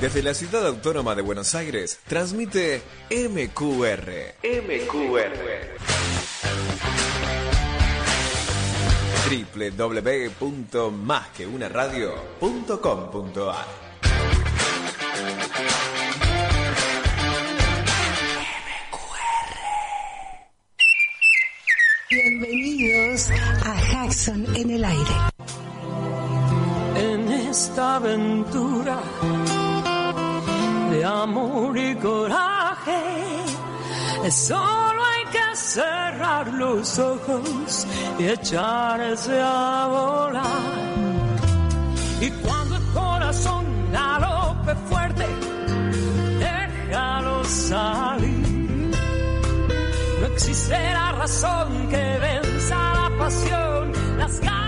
Desde la ciudad autónoma de Buenos Aires, transmite MQR. MQR. www.másqueunaradio.com.ar Bienvenidos a Jackson en el aire. En esta aventura de amor y coraje, solo hay que cerrar los ojos y echarse a volar. Y cuando el corazón galope fuerte, déjalo salir. No existirá razón que venza la pasión, las ganas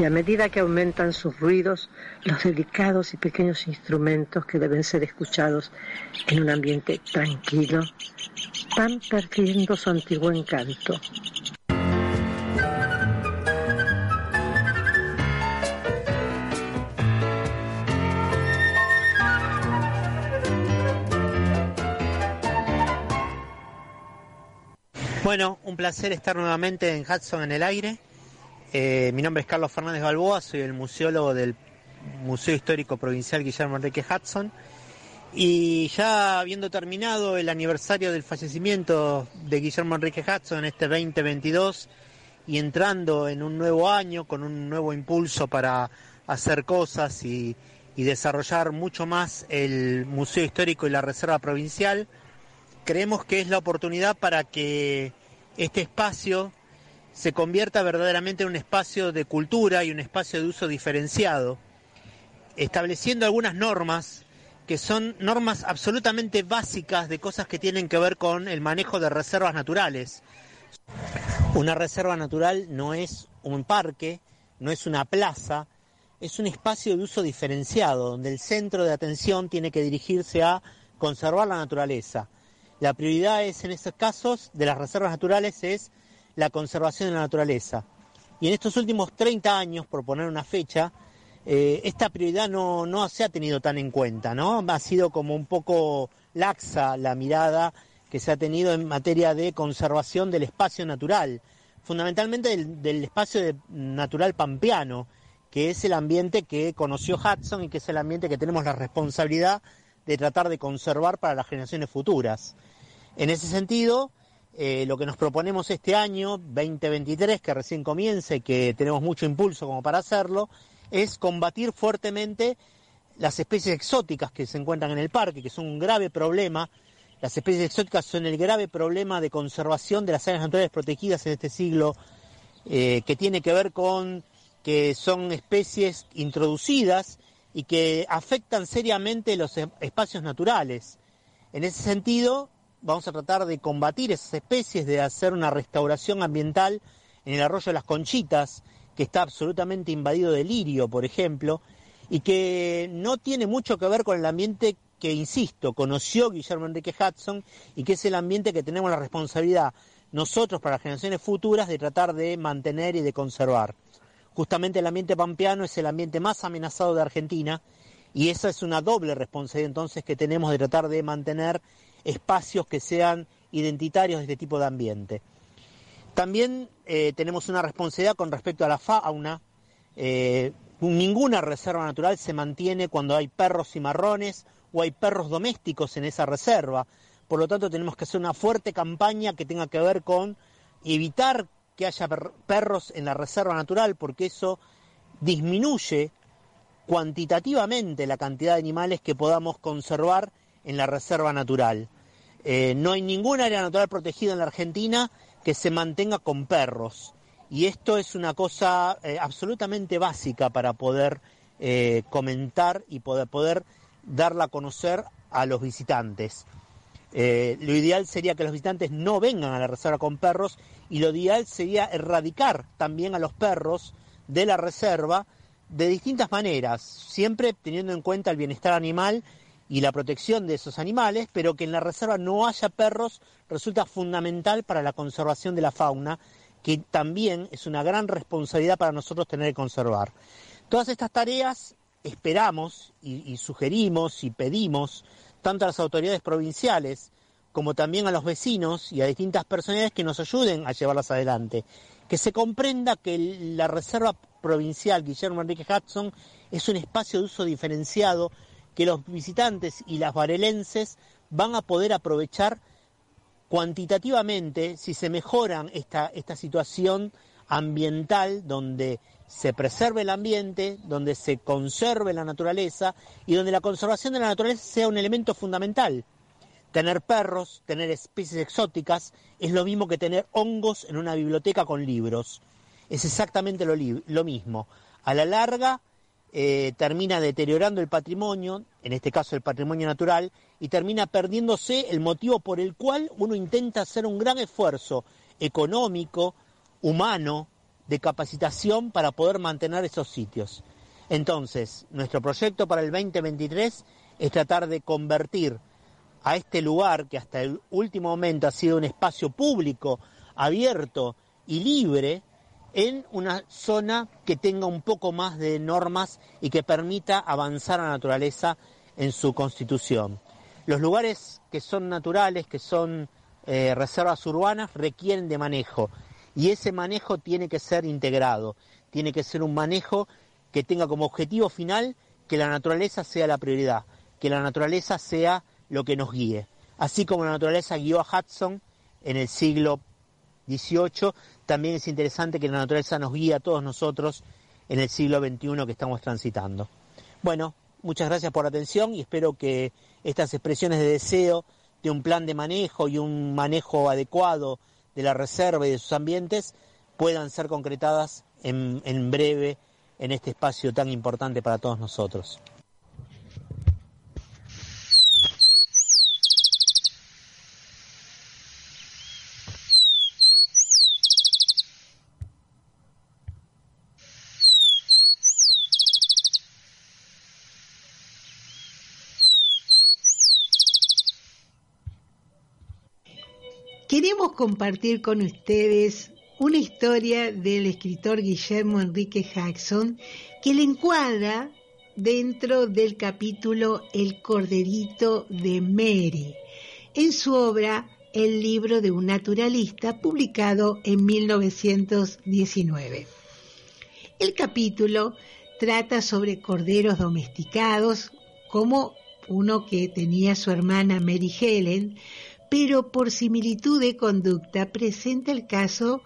y a medida que aumentan sus ruidos, los delicados y pequeños instrumentos que deben ser escuchados en un ambiente tranquilo van perdiendo su antiguo encanto. Bueno, un placer estar nuevamente en Hudson en el aire. Eh, mi nombre es Carlos Fernández Balboa, soy el museólogo del Museo Histórico Provincial Guillermo Enrique Hudson. Y ya habiendo terminado el aniversario del fallecimiento de Guillermo Enrique Hudson, este 2022, y entrando en un nuevo año con un nuevo impulso para hacer cosas y desarrollar mucho más el Museo Histórico y la Reserva Provincial, creemos que es la oportunidad para que este espacio se convierta verdaderamente en un espacio de cultura y un espacio de uso diferenciado, estableciendo algunas normas que son normas absolutamente básicas de cosas que tienen que ver con el manejo de reservas naturales. Una reserva natural no es un parque, no es una plaza, es un espacio de uso diferenciado, donde el centro de atención tiene que dirigirse a conservar la naturaleza. La prioridad es, en estos casos de las reservas naturales es la conservación de la naturaleza. Y en estos últimos 30 años, por poner una fecha, eh, esta prioridad no, no se ha tenido tan en cuenta, ¿no? Ha sido como un poco laxa la mirada que se ha tenido en materia de conservación del espacio natural, fundamentalmente del, espacio natural pampeano, que es el ambiente que conoció Hudson y que es el ambiente que tenemos la responsabilidad de tratar de conservar para las generaciones futuras. En ese sentido, eh, lo que nos proponemos este año, 2023, que recién comienza y que tenemos mucho impulso como para hacerlo, es combatir fuertemente las especies exóticas que se encuentran en el parque, que son un grave problema. Las especies exóticas son el grave problema de conservación de las áreas naturales protegidas en este siglo, eh, que tiene que ver con que son especies introducidas y que afectan seriamente los espacios naturales. En ese sentido, vamos a tratar de combatir esas especies, de hacer una restauración ambiental en el arroyo de las Conchitas, que está absolutamente invadido de lirio, por ejemplo, y que no tiene mucho que ver con el ambiente que, insisto, conoció Guillermo Enrique Hudson y que es el ambiente que tenemos la responsabilidad nosotros para las generaciones futuras de tratar de mantener y de conservar. Justamente el ambiente pampeano es el ambiente más amenazado de Argentina y esa es una doble responsabilidad entonces que tenemos de tratar de mantener espacios que sean identitarios de este tipo de ambiente. También eh, tenemos una responsabilidad con respecto a la fauna. Eh, ninguna reserva natural se mantiene cuando hay perros cimarrones o hay perros domésticos en esa reserva. Por lo tanto, tenemos que hacer una fuerte campaña que tenga que ver con evitar que haya per- perros en la reserva natural, porque eso disminuye cuantitativamente la cantidad de animales que podamos conservar en la reserva natural. Eh, no hay ninguna área natural protegida en la Argentina que se mantenga con perros. Y esto es una cosa eh, absolutamente básica para poder eh, comentar y poder, poder darla a conocer a los visitantes. Lo ideal sería que los visitantes no vengan a la reserva con perros y lo ideal sería erradicar también a los perros de la reserva de distintas maneras, siempre teniendo en cuenta el bienestar animal y la protección de esos animales, pero que en la reserva no haya perros resulta fundamental para la conservación de la fauna, que también es una gran responsabilidad para nosotros tener que conservar. Todas estas tareas esperamos y, sugerimos y pedimos tanto a las autoridades provinciales como también a los vecinos y a distintas personalidades que nos ayuden a llevarlas adelante. Que se comprenda que la Reserva Provincial Guillermo Enrique Hudson es un espacio de uso diferenciado que los visitantes y las varelenses van a poder aprovechar cuantitativamente si se mejoran esta, esta situación ambiental donde se preserve el ambiente, donde se conserve la naturaleza y donde la conservación de la naturaleza sea un elemento fundamental. Tener perros, tener especies exóticas, es lo mismo que tener hongos en una biblioteca con libros. Es exactamente lo, lo mismo. A la larga eh, termina deteriorando el patrimonio, en este caso el patrimonio natural, y termina perdiéndose el motivo por el cual uno intenta hacer un gran esfuerzo económico, humano, de capacitación para poder mantener esos sitios. Entonces, nuestro proyecto para el 2023 es tratar de convertir a este lugar que hasta el último momento ha sido un espacio público, abierto y libre, en una zona que tenga un poco más de normas y que permita avanzar a la naturaleza en su constitución. Los lugares que son naturales, que son eh, reservas urbanas, requieren de manejo y ese manejo tiene que ser integrado, tiene que ser un manejo que tenga como objetivo final que la naturaleza sea la prioridad, que la naturaleza sea lo que nos guíe. Así como la naturaleza guió a Hudson en el siglo XVIII, también es interesante que la naturaleza nos guíe a todos nosotros en el siglo XXI que estamos transitando. Bueno, muchas gracias por la atención y espero que estas expresiones de deseo de un plan de manejo y un manejo adecuado de la reserva y de sus ambientes puedan ser concretadas en, en breve en este espacio tan importante para todos nosotros. Queremos compartir con ustedes una historia del escritor Guillermo Enrique Jackson que le encuadra dentro del capítulo El Corderito de Mary, en su obra El libro de un naturalista, publicado en 1919. El capítulo trata sobre corderos domesticados, como uno que tenía su hermana Mary Helen, pero por similitud de conducta presenta el caso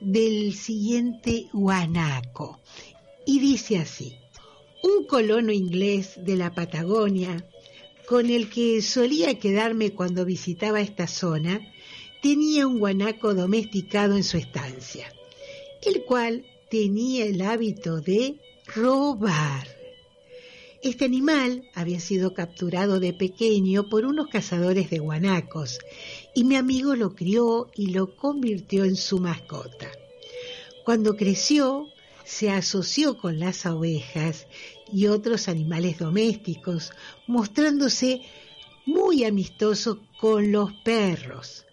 del siguiente guanaco. Y dice así, un colono inglés de la Patagonia, con el que solía quedarme cuando visitaba esta zona, tenía un guanaco domesticado en su estancia, el cual tenía el hábito de robar. Este animal había sido capturado de pequeño por unos cazadores de guanacos y mi amigo lo crió y lo convirtió en su mascota. Cuando creció, se asoció con las ovejas y otros animales domésticos, mostrándose muy amistoso con los perros,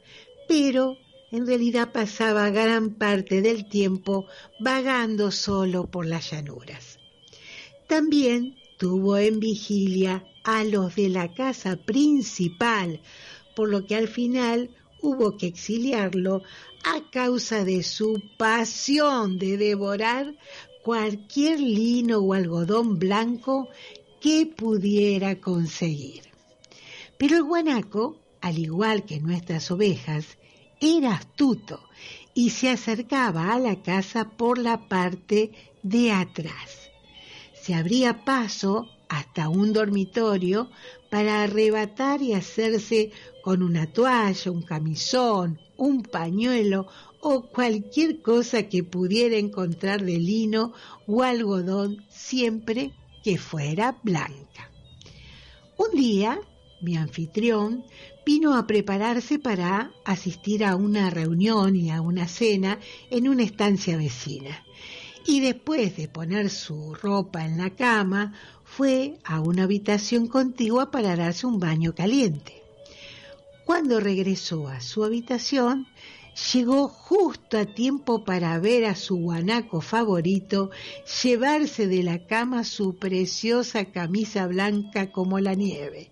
pero en realidad pasaba gran parte del tiempo vagando solo por las llanuras. También tuvo en vigilia a los de la casa principal, por lo que al final hubo que exiliarlo a causa de su pasión de devorar cualquier lino o algodón blanco que pudiera conseguir. Pero el guanaco, al igual que nuestras ovejas, era astuto y se acercaba a la casa por la parte de atrás. Se abría paso hasta un dormitorio para arrebatar y hacerse con una toalla, un camisón, un pañuelo o cualquier cosa que pudiera encontrar de lino o algodón siempre que fuera blanca. Un día, mi anfitrión vino a prepararse para asistir a una reunión y a una cena en una estancia vecina. Y después de poner su ropa en la cama, fue a una habitación contigua para darse un baño caliente. Cuando regresó a su habitación, llegó justo a tiempo para ver a su guanaco favorito llevarse de la cama su preciosa camisa blanca como la nieve,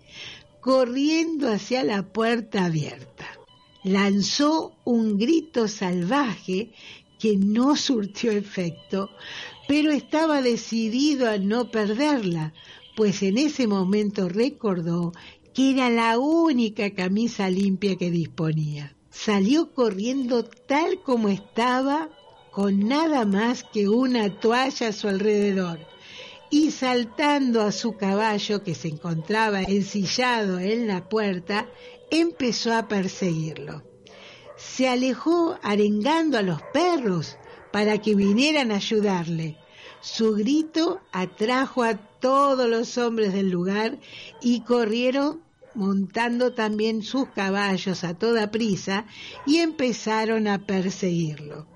corriendo hacia la puerta abierta. Lanzó un grito salvaje que no surtió efecto, pero estaba decidido a no perderla, pues en ese momento recordó que era la única camisa limpia que disponía. Salió corriendo tal como estaba, con nada más que una toalla a su alrededor, y saltando a su caballo que se encontraba ensillado en la puerta, empezó a perseguirlo. Se alejó arengando a los perros para que vinieran a ayudarle. Su grito atrajo a todos los hombres del lugar y corrieron montando también sus caballos a toda prisa y empezaron a perseguirlo.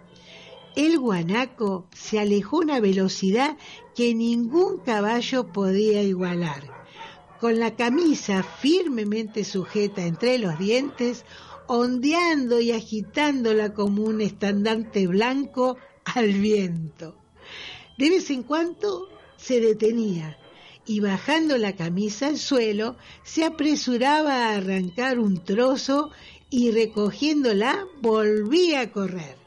El guanaco se alejó a una velocidad que ningún caballo podía igualar. Con la camisa firmemente sujeta entre los dientes, ondeando y agitándola como un estandarte blanco al viento. De vez en cuando se detenía y bajando la camisa al suelo se apresuraba a arrancar un trozo y recogiéndola volvía a correr.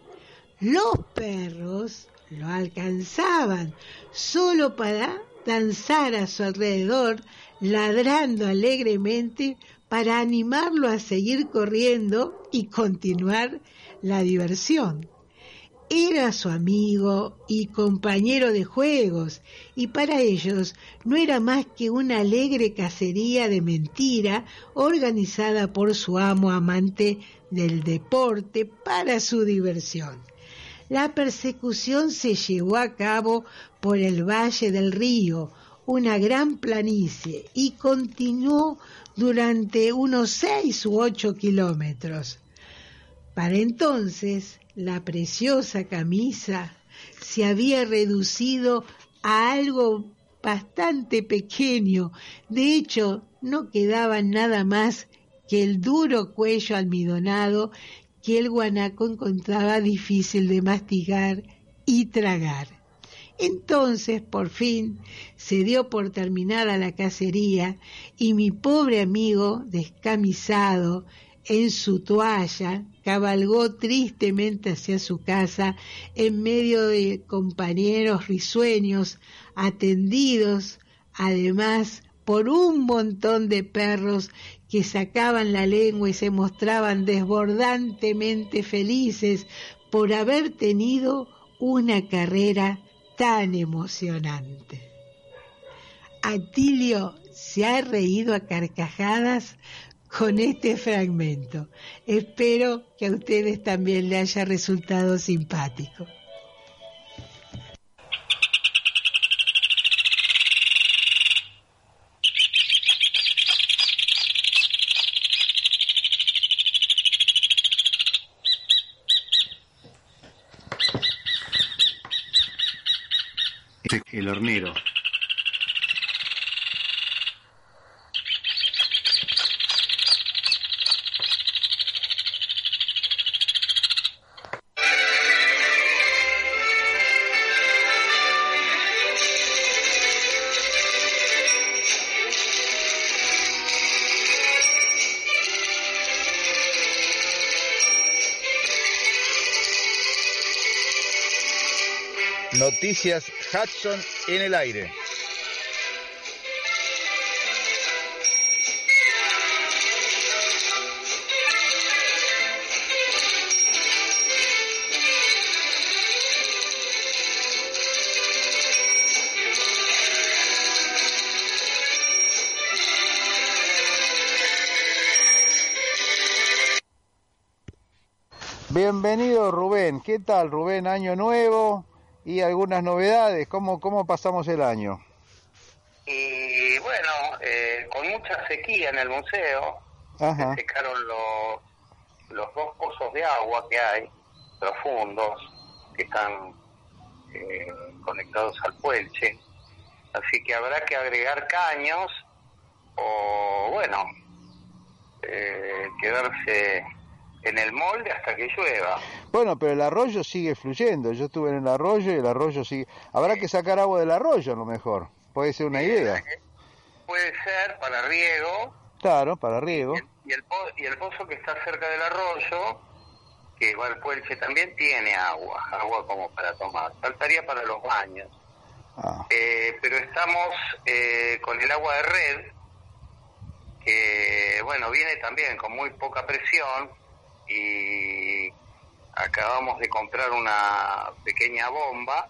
Los perros lo alcanzaban solo para danzar a su alrededor, ladrando alegremente para animarlo a seguir corriendo y continuar la diversión. Era su amigo y compañero de juegos, y para ellos no era más que una alegre cacería de mentira organizada por su amo amante del deporte para su diversión. La persecución se llevó a cabo por el Valle del Río, una gran planicie, y continuó durante unos seis u ocho kilómetros. Para entonces, la preciosa camisa se había reducido a algo bastante pequeño. De hecho, no quedaba nada más que el duro cuello almidonado que el guanaco encontraba difícil de mastigar y tragar. Entonces, por fin, se dio por terminada la cacería y mi pobre amigo, descamisado en su toalla, cabalgó tristemente hacia su casa en medio de compañeros risueños, atendidos además por un montón de perros que sacaban la lengua y se mostraban desbordantemente felices por haber tenido una carrera tan emocionante. Atilio se ha reído a carcajadas con este fragmento. Espero que a ustedes también le haya resultado simpático. El Noticias Hudson en el aire. Bienvenido Rubén, ¿qué tal Rubén? Año nuevo y algunas novedades, ¿cómo, cómo pasamos el año? Y bueno, eh, con mucha sequía en el museo, Ajá. se secaron los, los dos pozos de agua que hay, profundos, que están eh, conectados al puelche. Así que habrá que agregar caños o, bueno, eh, quedarse en el molde hasta que llueva. Bueno, pero el arroyo sigue fluyendo. Yo estuve en el arroyo y el arroyo sigue. Habrá que sacar agua del arroyo a lo mejor. Puede ser una idea. Puede ser para riego Claro, para riego. y el, y el pozo que está cerca del arroyo, que va al puelche, también tiene agua, agua como para tomar. Faltaría para los baños. Ah, Eh, pero estamos eh, con el agua de red, que bueno, viene también con muy poca presión y acabamos de comprar una pequeña bomba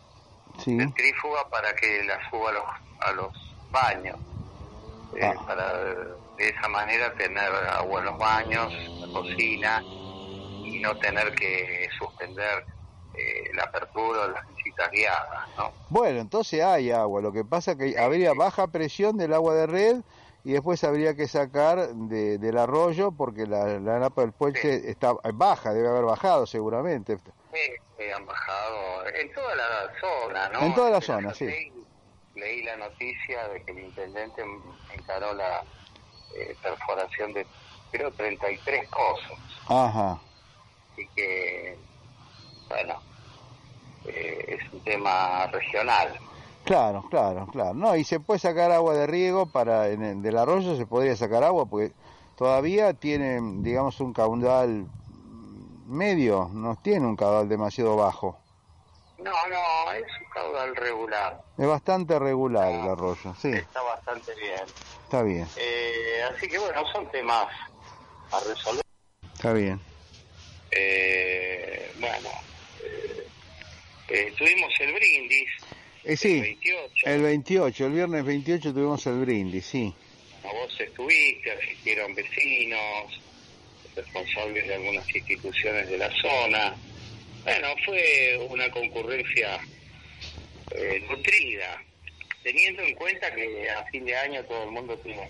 sí. centrífuga para que la suba a los, a los baños. Eh, Ah. Para de esa manera tener agua en los baños, la cocina y no tener que suspender eh, la apertura de las visitas guiadas, ¿no? Bueno, entonces hay agua. Lo que pasa que habría baja presión del agua de red y después habría que sacar de- del arroyo porque la, la napa del puente está baja, debe haber bajado seguramente. Sí, eh, han bajado en toda la zona, ¿no? En toda la zona, sí. leí, leí la noticia de que el intendente encaró la eh, perforación de, creo, 33 pozos. Ajá. Así que, bueno, eh, es un tema regional. Claro, claro, claro. No, y se puede sacar agua de riego para en el, del arroyo se podría sacar agua porque todavía tiene, digamos, un caudal medio, no tiene un caudal demasiado bajo. No, no, es un caudal regular. Es bastante regular el arroyo, sí, Está bastante bien. está bien, Eh, así que, bueno, son temas a resolver. está bien. Eh, bueno, eh, eh, tuvimos el brindis. Eh, sí, El 28. el 28, el viernes 28 tuvimos el brindis, sí. Vos estuviste, asistieron vecinos, responsables de algunas instituciones de la zona. Bueno, fue una concurrencia eh, nutrida, teniendo en cuenta que a fin de año todo el mundo tiene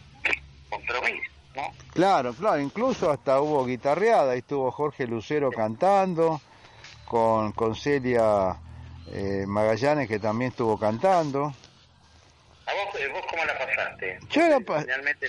compromiso, ¿no? Claro, claro, incluso hasta hubo guitarreada, estuvo Jorge Lucero cantando, con, con Celia eh, Magallanes que también estuvo cantando. ¿A vos, eh, vos cómo la pasaste? Yo la pa- Finalmente,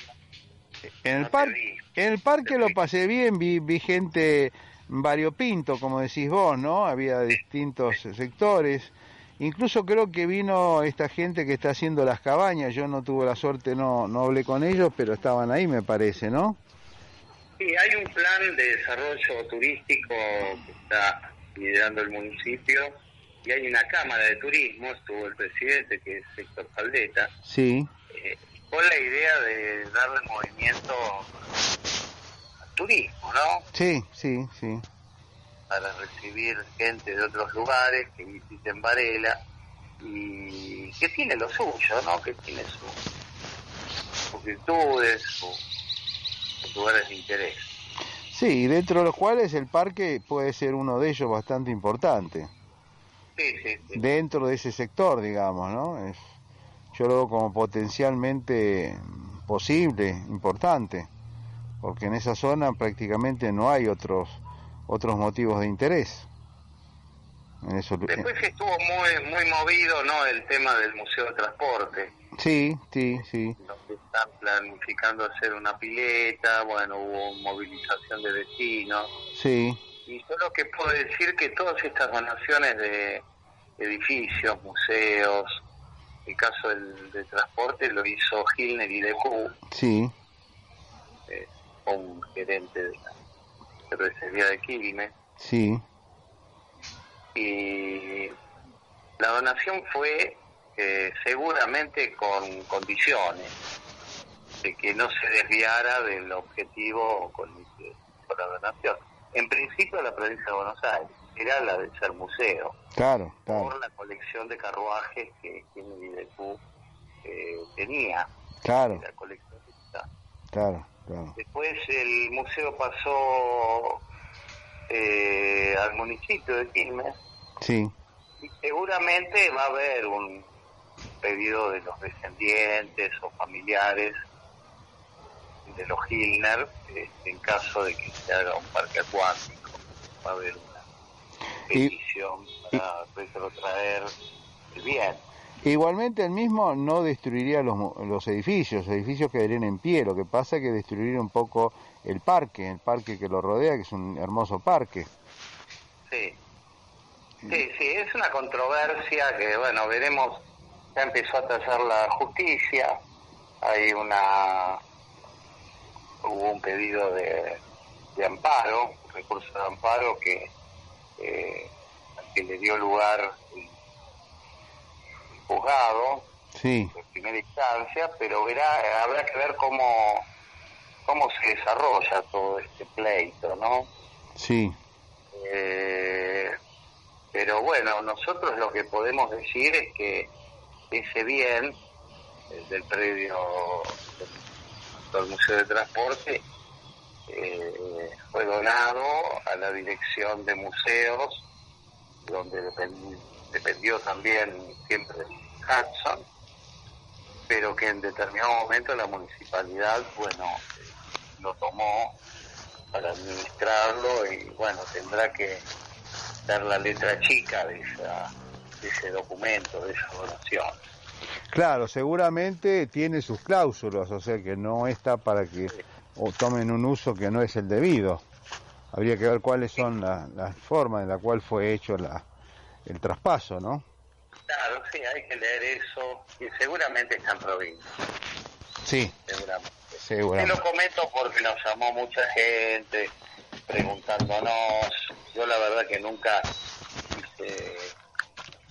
En el, No par- en el parque lo pasé bien, vi, vi gente variopinto, como decís vos, ¿no? Había distintos sectores. Incluso creo que vino esta gente que está haciendo las cabañas. Yo no tuve la suerte, no, no hablé con ellos, pero estaban ahí, me parece, ¿no? Sí, hay un plan de desarrollo turístico que está liderando el municipio y hay una cámara de turismo, estuvo el presidente que es Héctor Faldeta, Sí, eh, con la idea de darle movimiento al turismo, ¿no? sí, sí, sí. Para recibir gente de otros lugares que visiten Varela y que tiene lo suyo, ¿no? Que tiene su- sus virtudes, su- sus lugares de interés. Sí, dentro de los cuales el parque puede ser uno de ellos bastante importante. Sí, sí, sí. Dentro de ese sector, digamos, ¿no? Es, yo lo veo como potencialmente posible, importante, porque en esa zona prácticamente no hay otros otros motivos de interés. En eso, Después estuvo muy muy movido, ¿no? El tema del Museo de Transporte. sí, sí, sí, donde están planificando hacer una pileta, bueno, hubo movilización de vecinos. sí, Y yo lo que puedo decir que todas estas donaciones de edificios, museos, el caso del, del transporte lo hizo Gilner y Decu, sí, eh, un gerente de la cervecería de Quilmes, sí, y la donación fue eh, seguramente con condiciones de que no se desviara del objetivo con la donación. En principio la provincia de Buenos Aires era la de ser museo, claro, claro, por la colección de carruajes que Kennedy de eh, tenía, claro, la colección claro, claro, Después el museo pasó eh, al municipio de Quilmes. Sí, y seguramente va a haber un pedido de los descendientes o familiares de los Hilner eh, en caso de que se haga un parque acuático. Va a haber una Y- petición para retrotraer el bien. Igualmente el mismo no destruiría los, los edificios, los edificios quedarían en pie, lo que pasa es que destruiría un poco el parque, el parque que lo rodea, que es un hermoso parque. Sí. Sí, sí, es una controversia que, bueno, veremos, ya empezó a tallar la justicia, hay una, hubo un pedido de, de amparo, recurso de amparo que, eh, que le dio lugar el, juzgado Sí, en primera instancia, pero verá, habrá que ver cómo, cómo se desarrolla todo este pleito, ¿no? sí, Eh, pero bueno, nosotros lo que podemos decir es que ese bien eh, del predio del, del Museo de Transporte eh, fue donado a la dirección de museos, donde depen- dependió también siempre Hudson, pero que en determinado momento la municipalidad, bueno, lo tomó para administrarlo y bueno, tendrá que dar la letra chica de, esa, de ese documento, de esa donación. Claro, seguramente tiene sus cláusulas, o sea que no está para que tomen un uso que no es el debido. Habría que ver cuáles son la- las formas en la cual fue hecho la, el traspaso, ¿no? Claro, sí, hay que leer eso y seguramente está en provincia, Sí, seguramente. Te seguramente. lo comento porque nos llamó mucha gente preguntándonos. Yo la verdad que nunca hice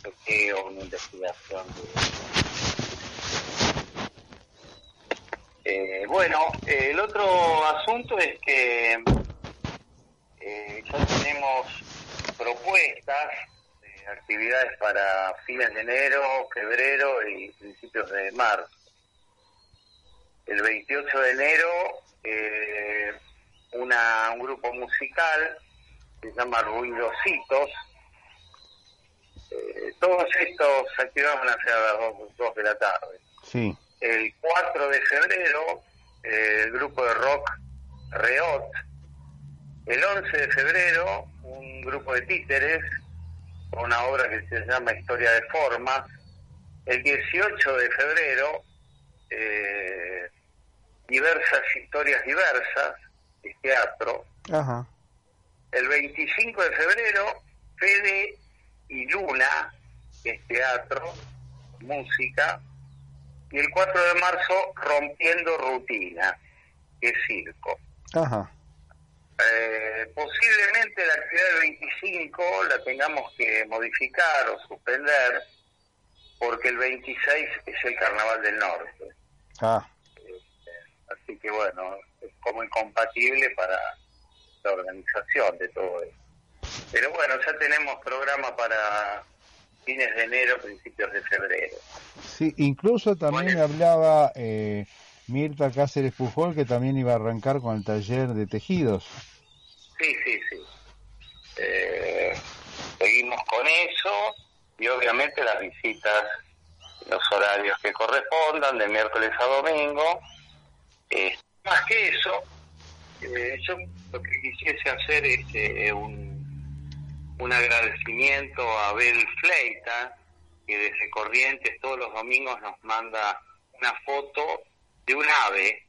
chequeo, una investigación. de- Eh, bueno, eh, el otro asunto es que eh, ya tenemos propuestas de actividades para fines de enero, febrero y principios de marzo el 28 de enero eh, una, un grupo musical se llama Ruidositos. Todos estos actividades van a ser a las 2, 2 de la tarde. Sí, El 4 de febrero eh, el grupo de rock Reot. El 11 de febrero un grupo de títeres con una obra que se llama Historia de Formas. El 18 de febrero eh, diversas historias diversas, de teatro. ajá, El 25 de febrero, Fede y Luna, que es teatro, música. Y el 4 de marzo, Rompiendo Rutina, que es circo. ajá, Eh, posiblemente la actividad del 25 la tengamos que modificar o suspender porque el 26 es el Carnaval del Norte. Ah, Así que bueno, es como incompatible para la organización de todo esto. Pero bueno, ya tenemos programa para fines de enero, principios de febrero. sí, incluso también hablaba eh, Mirta Cáceres Pujol que también iba a arrancar con el taller de tejidos. Sí, sí, sí. Eh, seguimos con eso y obviamente las visitas, los horarios que correspondan, de miércoles a domingo. Eh, más que eso, eh, yo lo que quisiese hacer es eh, un, un agradecimiento a Abel Fleita, que desde Corrientes todos los domingos nos manda una foto de un ave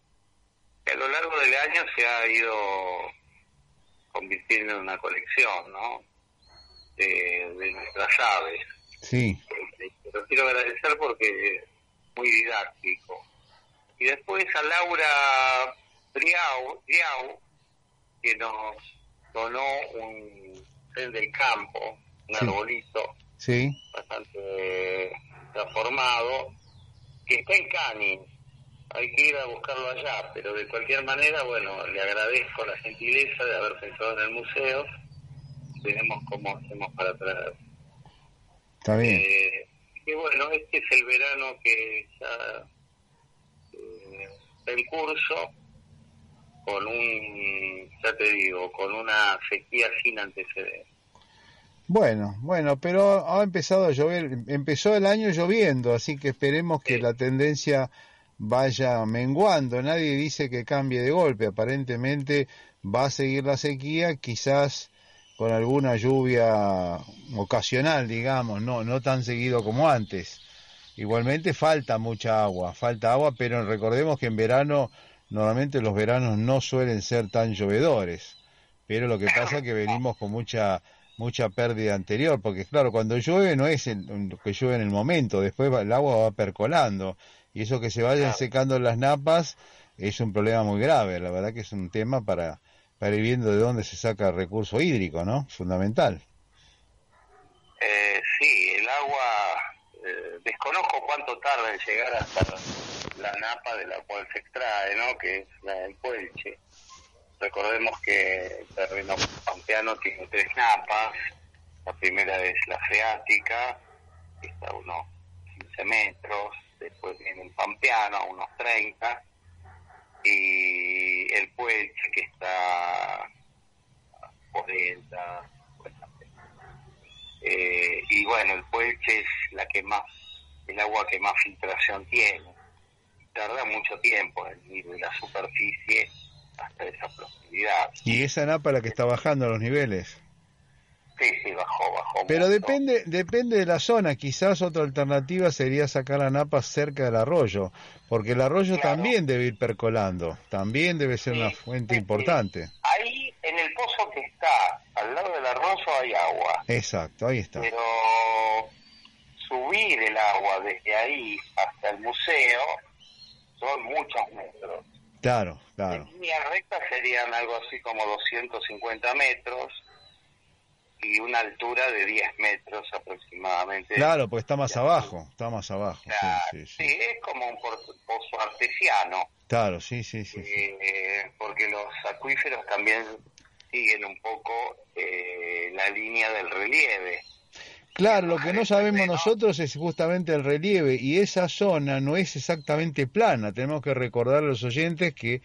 que a lo largo del año se ha ido convirtiendo en una colección, ¿no? De, de nuestras aves. Sí, Lo quiero agradecer porque es muy didáctico. Y después a Laura Briau, Briau que nos donó un tren del campo, un Sí. arbolito sí, bastante transformado, que está en Canning. Hay que ir a buscarlo allá, pero de cualquier manera, bueno, le agradezco la gentileza de haber pensado en el museo. Veremos cómo hacemos para traer. está bien. Eh, y bueno, este es el verano que ya eh, está en curso, con un, ya te digo, con una sequía sin antecedentes. Bueno, bueno, pero ha empezado a llover, empezó el año lloviendo, así que esperemos que Sí. la tendencia vaya menguando. Nadie dice que cambie de golpe, aparentemente va a seguir la sequía, quizás con alguna lluvia ocasional, digamos, no, no tan seguido como antes. Igualmente falta mucha agua, falta agua, pero recordemos que en verano, normalmente los veranos no suelen ser tan llovedores, pero lo que pasa es que venimos con mucha mucha pérdida anterior, porque claro, cuando llueve no es el, lo que llueve en el momento, después va- el agua va percolando, y eso que se vayan secando las napas es un problema muy grave, la verdad que es un tema para, para ir viendo de dónde se saca el recurso hídrico, ¿no? Fundamental. Eh, sí, el agua, desconozco cuánto tarda en llegar hasta la napa de la cual se extrae, ¿no? Que es la del Puelche. Recordemos que el terreno pampeano tiene tres napas. La primera es la freática, que está a unos 15 metros. Después viene el pampeano, a unos 30. Y el Puelche, que está a 40, 50 metros. Eh, y bueno, el Puelche es la que más, el agua que más filtración tiene. Tarda mucho tiempo en ir de la superficie hasta esa profundidad. Y esa napa la que está bajando los niveles. Sí, sí, bajó, bajó. Pero mucho. depende, depende de la zona. Quizás otra alternativa sería sacar la napa cerca del arroyo, porque el arroyo Claro. también debe ir percolando, también debe ser una fuente sí. importante. Ahí, en el pozo que está al lado del arroyo hay agua, Exacto, ahí está. pero subir el agua desde ahí hasta el museo son muchos metros. Claro, claro. En línea recta serían algo así como 250 metros y una altura de 10 metros aproximadamente. Claro, porque está más abajo, está más abajo. Sí, Claro, sí, sí, sí. es como un pozo artesiano, Claro, sí, sí, sí. sí. eh, porque los acuíferos también siguen un poco eh, la línea del relieve. Claro, lo que no sabemos ¿no? nosotros es justamente el relieve y esa zona no es exactamente plana. Tenemos que recordar a los oyentes que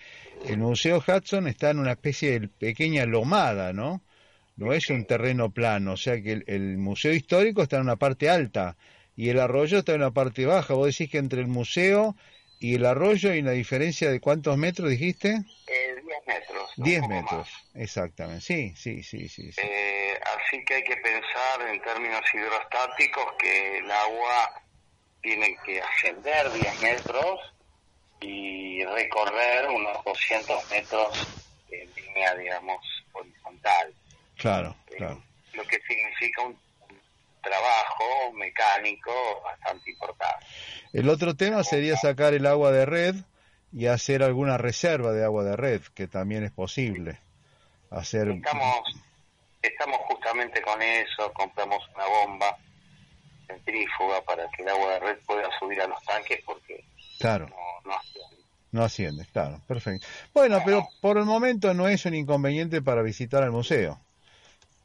el Museo Hudson está en una especie de pequeña lomada, ¿no? No es un terreno plano, o sea que el, el Museo Histórico está en una parte alta y el arroyo está en una parte baja. Vos decís que entre el museo y el arroyo hay una diferencia de cuántos metros dijiste? Eh, 10 metros. un 10 poco metros, más. exactamente. Sí, sí, sí, sí. sí. Eh, así que hay que pensar en términos hidrostáticos que el agua tiene que ascender 10 metros y recorrer unos 200 metros en línea, digamos, horizontal. Claro, Eh, claro. Lo que significa un trabajo mecánico bastante importante. El otro tema sería sacar el agua de red y hacer alguna reserva de agua de red, que también es posible. hacer... Estamos, estamos justamente con eso, compramos una bomba centrífuga para que el agua de red pueda subir a los tanques porque Claro, no, no asciende. no asciende, claro, perfecto. Bueno, pero por el momento no es un inconveniente para visitar el museo.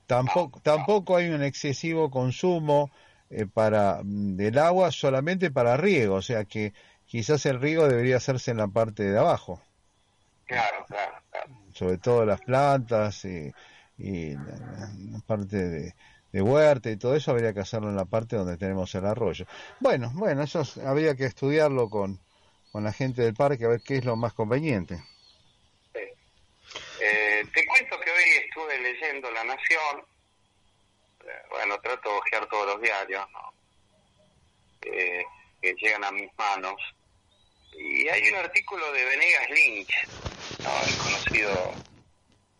Tampoco, tampoco hay un excesivo consumo eh, para mm, del agua solamente para riego, o sea que quizás el riego debería hacerse en la parte de abajo, Claro, claro, claro. sobre todo las plantas y, y la, parte de, de huerta y todo eso habría que hacerlo en la parte donde tenemos el arroyo. Bueno, bueno, eso es- habría que estudiarlo con, con la gente del parque a ver qué es lo más conveniente. Eh, te cuento que hoy estuve leyendo La Nación. Eh, bueno, trato de ojear todos los diarios ¿no? Eh, que llegan a mis manos. Y hay un artículo de Venegas Lynch, ¿no? el conocido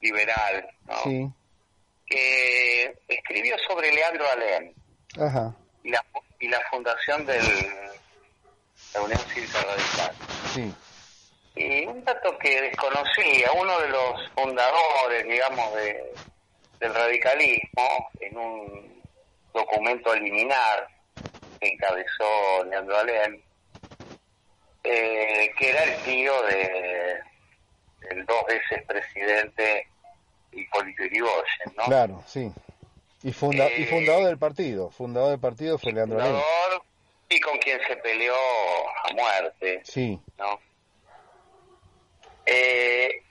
liberal, ¿no? Sí, que escribió sobre Leandro Alem ajá, y la, y la fundación de la Unión Cívica Radical. sí, Y un dato que desconocía, uno de los fundadores, digamos, de, del radicalismo, en un documento liminar que encabezó Leandro Alem, eh, que era el tío de del dos veces presidente Hipólito Yrigoyen, ¿no? claro, sí. Y, funda, y Eh, fundador del partido, fundador del partido fue Leandro fundador y con quien se peleó a muerte, Sí, ¿no? Eh,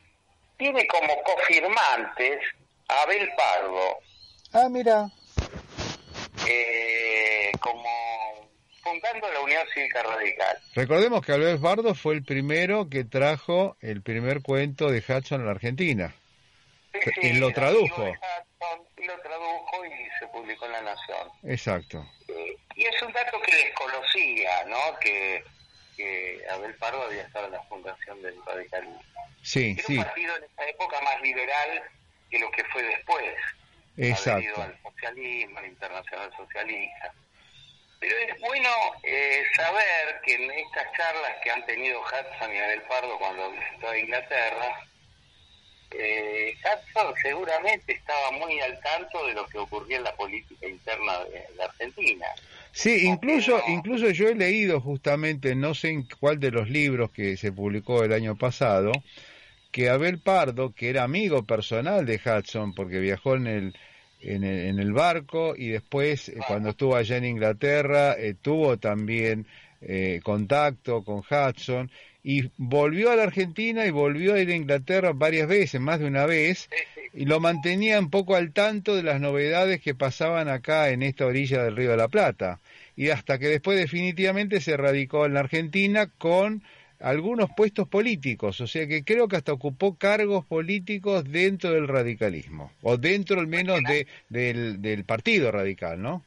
tiene como cofirmantes a Abel Pardo, ah, mira, eh, como fundando la Unión Cívica Radical. recordemos que Albert Bardo fue el primero que trajo el primer cuento de Hudson a la Argentina. Sí, Que- sí, él lo tradujo. Hudson, y lo tradujo y se publicó en La Nación. Exacto, Eh, y es un dato que desconocía, ¿no? Que, que Abel Pardo había estado en la fundación del radicalismo. sí, Era sí, un partido en esa época más liberal que lo que fue después. exacto. al socialismo, al internacional socialista. Pero es bueno eh, saber que en estas charlas que han tenido Hudson y Abel Pardo cuando visitó a Inglaterra, eh, Hudson seguramente estaba muy al tanto de lo que ocurría en la política interna de la Argentina. Sí, incluso, no. incluso yo he leído justamente, no sé en cuál de los libros que se publicó el año pasado, que Abel Pardo, que era amigo personal de Hudson, porque viajó en el, en el, en el barco y después, eh, cuando estuvo allá en Inglaterra, eh, tuvo también eh, contacto con Hudson y volvió a la Argentina y volvió a ir a Inglaterra varias veces, más de una vez, y lo mantenía un poco al tanto de las novedades que pasaban acá en esta orilla del Río de la Plata. Y hasta que después definitivamente se radicó en la Argentina con algunos puestos políticos, o sea que creo que hasta ocupó cargos políticos dentro del radicalismo, o dentro al menos de, del, del partido radical, ¿no?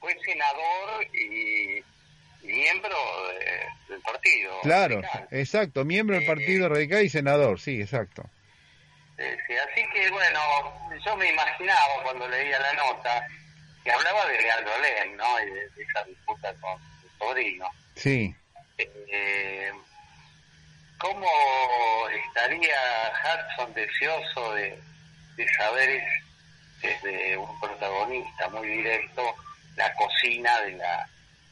Fue senador y, miembro de- del partido. Claro, radical. exacto, miembro del Eh, partido radical y senador, sí, exacto. Eh, sí, así que bueno, yo me imaginaba cuando leía la nota que hablaba de Leandro Len, ¿no? Y de, de esa disputa con su sobrino. Sí, Eh, ¿Cómo estaría Hudson deseoso de, de saber desde un protagonista muy directo la cocina de la,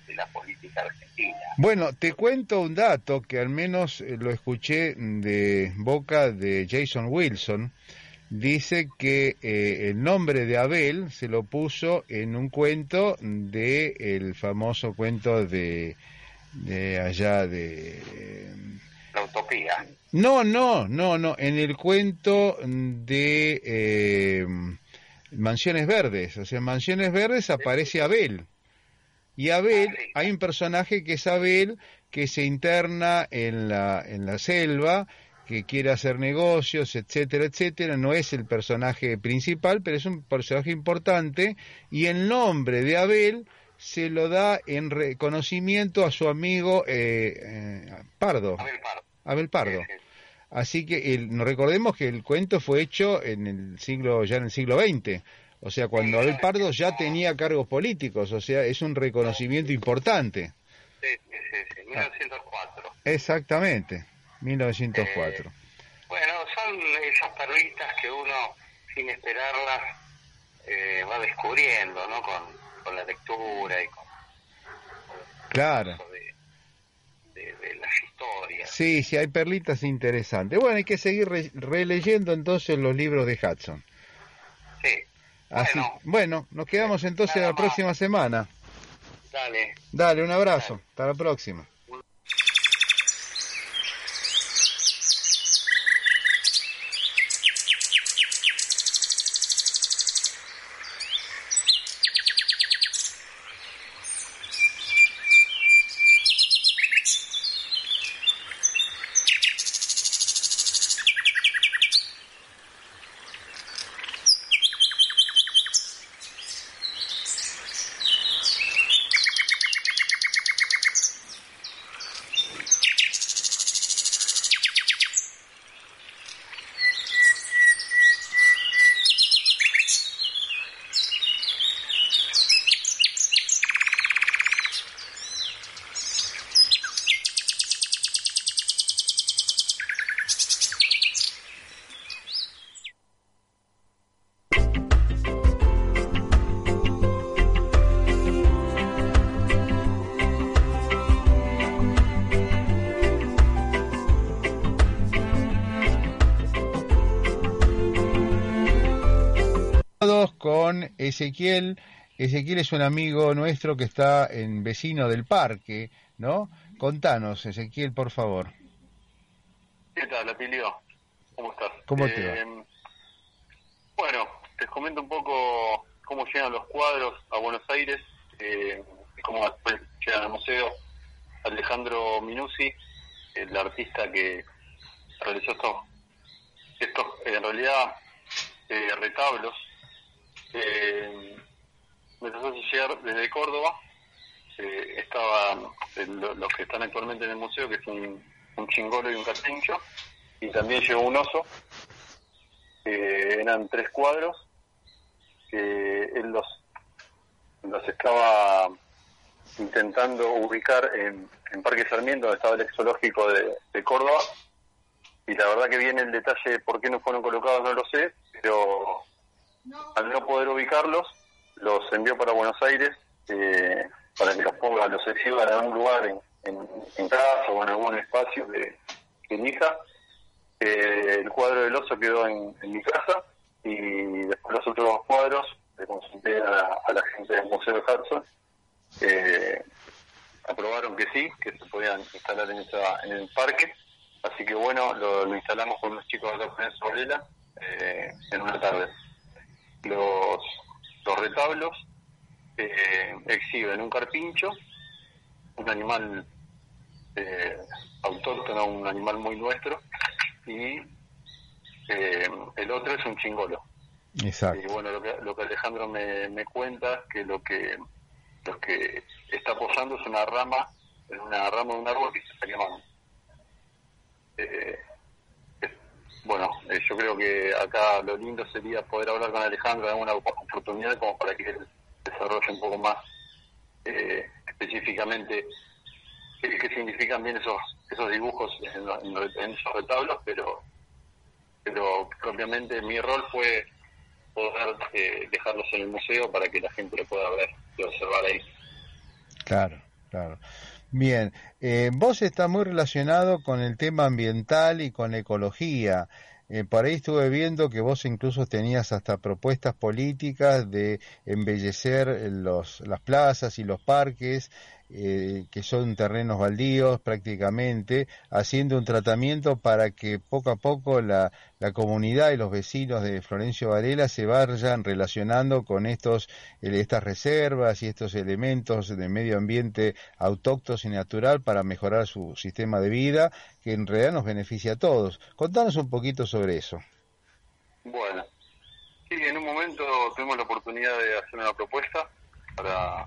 de la política argentina? Bueno, te cuento un dato que al menos eh, lo escuché de boca de Jason Wilson. Dice que eh, el nombre de Abel se lo puso en un cuento de el famoso cuento de, de allá de... La utopía. No, no, no, no, en el cuento de eh, Mansiones Verdes. O sea, en Mansiones Verdes aparece Abel. Y Abel, Ah, hay un personaje que es Abel, que se interna en la, en la selva, que quiere hacer negocios, etcétera, etcétera. No es el personaje principal, pero es un personaje importante. Y el nombre de Abel se lo da en reconocimiento a su amigo eh, eh, Pardo, Abel Pardo. Abel Pardo. Sí, sí. Así que el, nos recordemos que el cuento fue hecho en el siglo ya en el siglo XX. O sea, cuando Abel Pardo ya tenía cargos políticos, o sea, es un reconocimiento importante. Sí, sí, sí, sí, 1904. Exactamente, 1904. Bueno, son esas perlitas que uno, sin esperarlas, eh, va descubriendo, ¿no? Con, con la lectura y con Claro. de, de las historias. Sí, sí, hay perlitas interesantes. Bueno, hay que seguir re- releyendo entonces los libros de Hudson. Sí, Así, Bueno. bueno, nos quedamos entonces la próxima semana. dale. Dale, un abrazo. Hasta la próxima. Ezequiel. Ezequiel es un amigo nuestro que está en vecino del parque, ¿no? Contanos, Ezequiel, por favor. ¿Qué tal, Atilio? ¿Cómo estás? ¿Cómo te va? Eh, Bueno, te comento un poco cómo llegan los cuadros a Buenos Aires, eh, cómo después llegan al museo. Alejandro Minucci, el artista que realizó estos, estos en realidad, eh, retablos, eh, me hace llegar desde Córdoba. Eh, estaban eh, lo- los que están actualmente en el museo, que es un, un chingolo y un carpincho, y también llegó un oso. Eh, eran tres cuadros que él los, los estaba intentando ubicar en, en Parque Sarmiento, donde estaba el ex zoológico de, de Córdoba. Y la verdad que viene el detalle de por qué no fueron colocados, no lo sé, pero al no poder ubicarlos, los envió para Buenos Aires eh, para que los ponga, los exhiba en algún lugar en, casa o en algún espacio que, que elija. Eh, el cuadro del oso quedó en, mi casa y después los otros dos cuadros le consulté a, la gente del Museo de Hudson. Eh, aprobaron que sí, que se podían instalar en, esa, en el parque. Así que bueno, lo, lo instalamos con unos chicos de la Varela eh, en una tarde. Los, los retablos eh, exhiben un carpincho, un animal eh, autóctono, un animal muy nuestro, y eh, el otro es un chingolo. Exacto. Y bueno, lo que, lo que Alejandro me, me cuenta es que lo que lo que está posando es una rama, una rama de un árbol que se está quemando. Eh, bueno, eh, yo creo que acá lo lindo sería poder hablar con Alejandro en alguna oportunidad como para que él desarrolle un poco más eh, específicamente qué, significan bien esos esos dibujos en, en en esos retablos, pero pero propiamente mi rol fue poder eh, dejarlos en el museo para que la gente lo pueda ver y observar ahí. Claro, claro. Bien, eh, vos estás muy relacionado con el tema ambiental y con ecología. Eh, por ahí estuve viendo que vos incluso tenías hasta propuestas políticas de embellecer los, las plazas y los parques, eh, que son terrenos baldíos prácticamente, haciendo un tratamiento para que poco a poco la, la comunidad y los vecinos de Florencio Varela se vayan relacionando con estos, eh, estas reservas y estos elementos de medio ambiente autóctonos y natural para mejorar su sistema de vida, que en realidad nos beneficia a todos. Contanos un poquito sobre eso. Bueno, sí, en un momento tuvimos la oportunidad de hacer una propuesta para,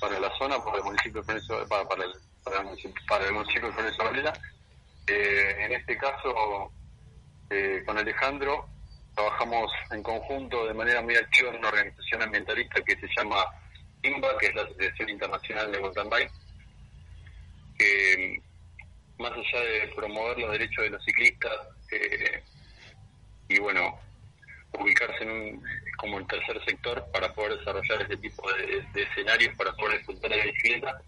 para la zona, para el municipio de Florencio, para, el, municipio, de Florencio Varela. Eh, en este caso, eh, con Alejandro, trabajamos en conjunto de manera muy activa en una organización ambientalista que se llama INBA, que es la Asociación Internacional de Mountain Bike, que más allá de promover los derechos de los ciclistas, eh, y bueno, ubicarse en un, como el tercer sector para poder desarrollar este tipo de, escenarios para poder disfrutar de la bicicleta.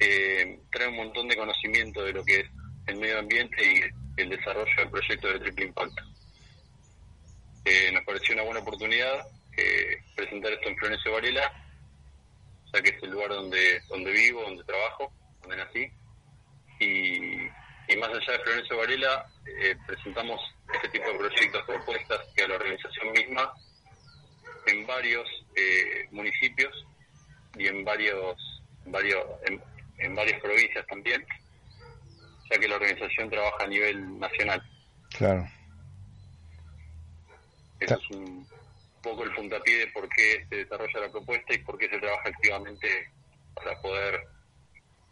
Eh, trae un montón de conocimiento de lo que es el medio ambiente y el desarrollo del proyecto de triple impacto. Eh, nos pareció una buena oportunidad eh, presentar esto en Florencio Varela, ya que es el lugar donde, donde vivo, donde trabajo, donde nací. Y, y más allá de Florencio Varela, eh, presentamos este tipo de proyectos, propuestas que a la organización misma en varios eh, municipios y en varios, varios en, en varias provincias también, ya que la organización trabaja a nivel nacional. Claro. Eso es un poco el puntapié de por qué se desarrolla la propuesta y por qué se trabaja activamente para poder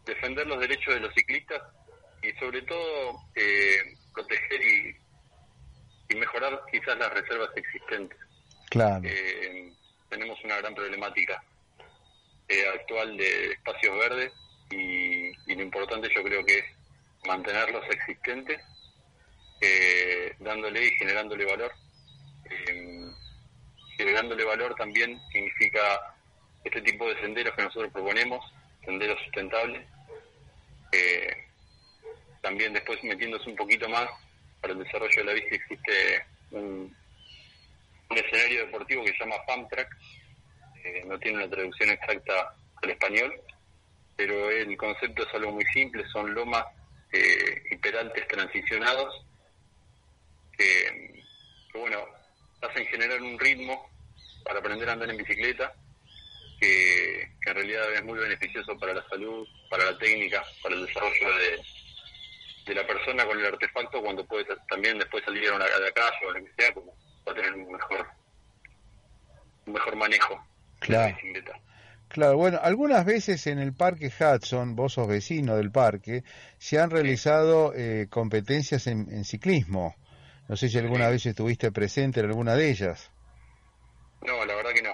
defender los derechos de los ciclistas y sobre todo eh, proteger y, y mejorar quizás las reservas existentes. Eh, tenemos una gran problemática eh, actual de espacios verdes y, y lo importante yo creo que es mantenerlos existentes, eh, dándole y generándole valor. Eh, generándole valor también significa este tipo de senderos que nosotros proponemos, senderos sustentables. También después metiéndose un poquito más para el desarrollo de la bici existe un, un escenario deportivo que se llama Farm Track, eh, no tiene una traducción exacta al español, pero el concepto es algo muy simple, son lomas eh, y peraltes transicionados que, bueno, hacen generar un ritmo para aprender a andar en bicicleta que, que en realidad es muy beneficioso para la salud, para la técnica, para el desarrollo de, de la persona con el artefacto cuando puede también después salir a, una, a la calle o lo que sea, como va a tener un mejor, un mejor manejo Claro. de la bicicleta. Claro, bueno, algunas veces en el Parque Hudson, vos sos vecino del parque, se han realizado eh, competencias en, en ciclismo. No sé si alguna vez estuviste presente en alguna de ellas. No, la verdad que no,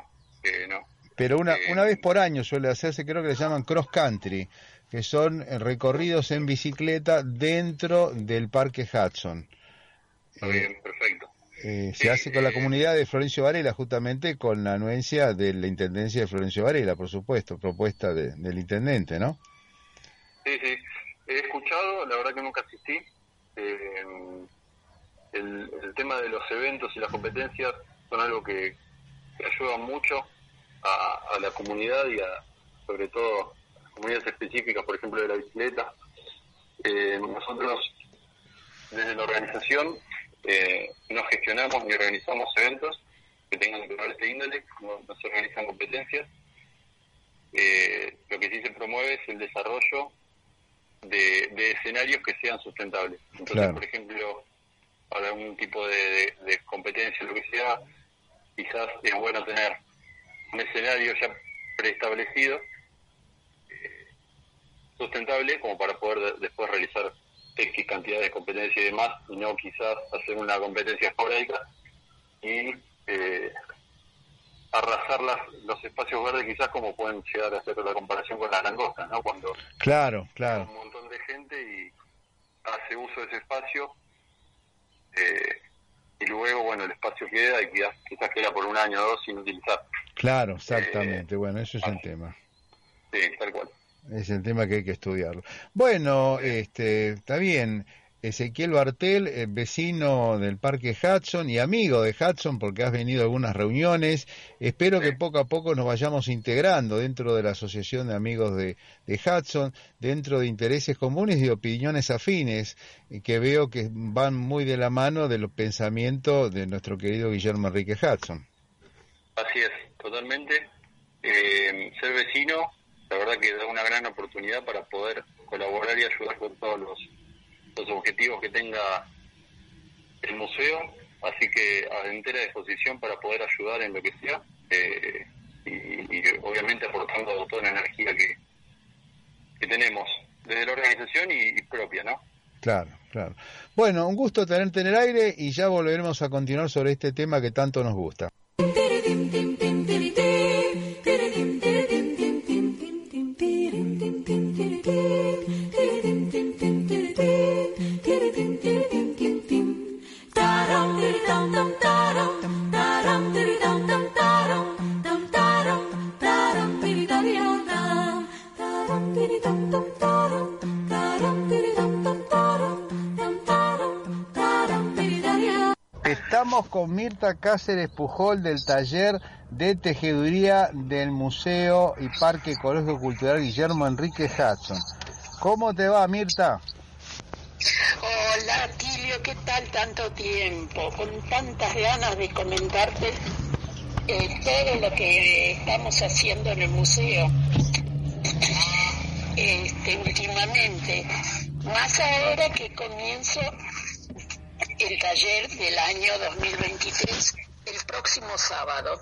no. Pero una, Eh, una vez por año suele hacerse, creo que le llaman cross country, que son eh, recorridos en bicicleta dentro del Parque Hudson. Está bien, perfecto. Eh, se hace con la comunidad de Florencio Varela, justamente con la anuencia de la Intendencia de Florencio Varela, por supuesto, propuesta de- del Intendente, ¿no? Sí, sí. He escuchado, la verdad que nunca asistí. Eh, el, el tema de los eventos y las competencias son algo que, que ayudan mucho a, a la comunidad y a, sobre todo, a comunidades específicas, por ejemplo, de la bicicleta. Eh, nosotros, desde la organización, eh, no gestionamos ni organizamos eventos que tengan que ver este índole, no, no se organizan competencias. Eh, lo que sí se promueve es el desarrollo de, de escenarios que sean sustentables. Entonces, Claro. por ejemplo, para algún tipo de, de, de competencia, lo que sea, quizás es bueno tener un escenario ya preestablecido, eh, sustentable, como para poder de- después realizar X cantidad de competencia y demás, y no quizás hacer una competencia esporádica y eh, arrasar las, los espacios verdes quizás como pueden llegar a hacer la comparación con las langostas, ¿no? Cuando Claro, un claro. montón de gente y hace uso de ese espacio eh, y luego, bueno, el espacio queda y quizás, quizás queda por un año o dos sin utilizar. Claro, exactamente. Bueno, eso es el tema. Sí, tal cual. Es el tema que hay que estudiarlo. Bueno, este, está bien. Ezequiel Bartel, eh, vecino del Parque Hudson y amigo de Hudson porque has venido a algunas reuniones. Espero que poco a poco nos vayamos integrando dentro de la Asociación de Amigos de, de Hudson, dentro de intereses comunes y opiniones afines, eh, que veo que van muy de la mano de los pensamientos de nuestro querido Guillermo Enrique Hudson. Así es, totalmente. Eh, ser vecino, la verdad que da una gran oportunidad para poder colaborar y ayudar con todos los, los objetivos que tenga el museo, así que a entera disposición para poder ayudar en lo que sea eh, y, y obviamente aportando toda la energía que, que tenemos desde la organización y, y propia, ¿no? Claro, claro. Bueno, un gusto tenerte en el aire y ya volveremos a continuar sobre este tema que tanto nos gusta. Estamos con Mirta Cáceres Pujol del taller de tejeduría del Museo y Parque Ecológico Cultural Guillermo Enrique Hudson. ¿Cómo te va, Mirta? Hola, Tilio, ¿qué tal tanto tiempo? Con tantas ganas de comentarte eh, todo lo que estamos haciendo en el museo este, últimamente. Más ahora que comienzo el taller del año 2023, el próximo sábado.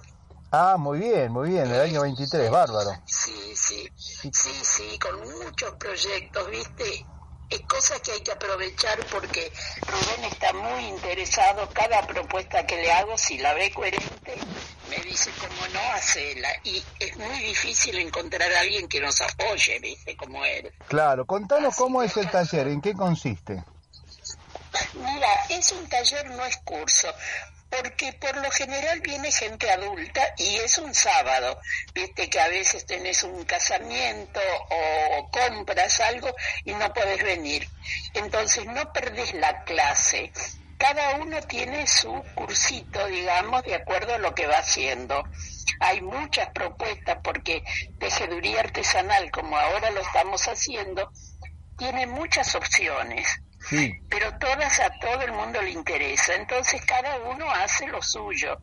Ah, muy bien, muy bien, el año 23, bárbaro. Sí, sí, sí, sí, con muchos proyectos, ¿viste? Es cosa que hay que aprovechar porque Rubén está muy interesado. Cada propuesta que le hago, si la ve coherente, me dice cómo no hacerla. Y es muy difícil encontrar a alguien que nos apoye, ¿viste? Como él. Claro, contanos cómo es el taller, en qué consiste. Mira, es un taller, no es curso, porque por lo general viene gente adulta y es un sábado. Viste que a veces tenés un casamiento o compras algo y no podés venir. Entonces no perdés la clase. Cada uno tiene su cursito, digamos, de acuerdo a lo que va haciendo. Hay muchas propuestas porque tejeduría artesanal, como ahora lo estamos haciendo, tiene muchas opciones pero todas a todo el mundo le interesa, entonces cada uno hace lo suyo.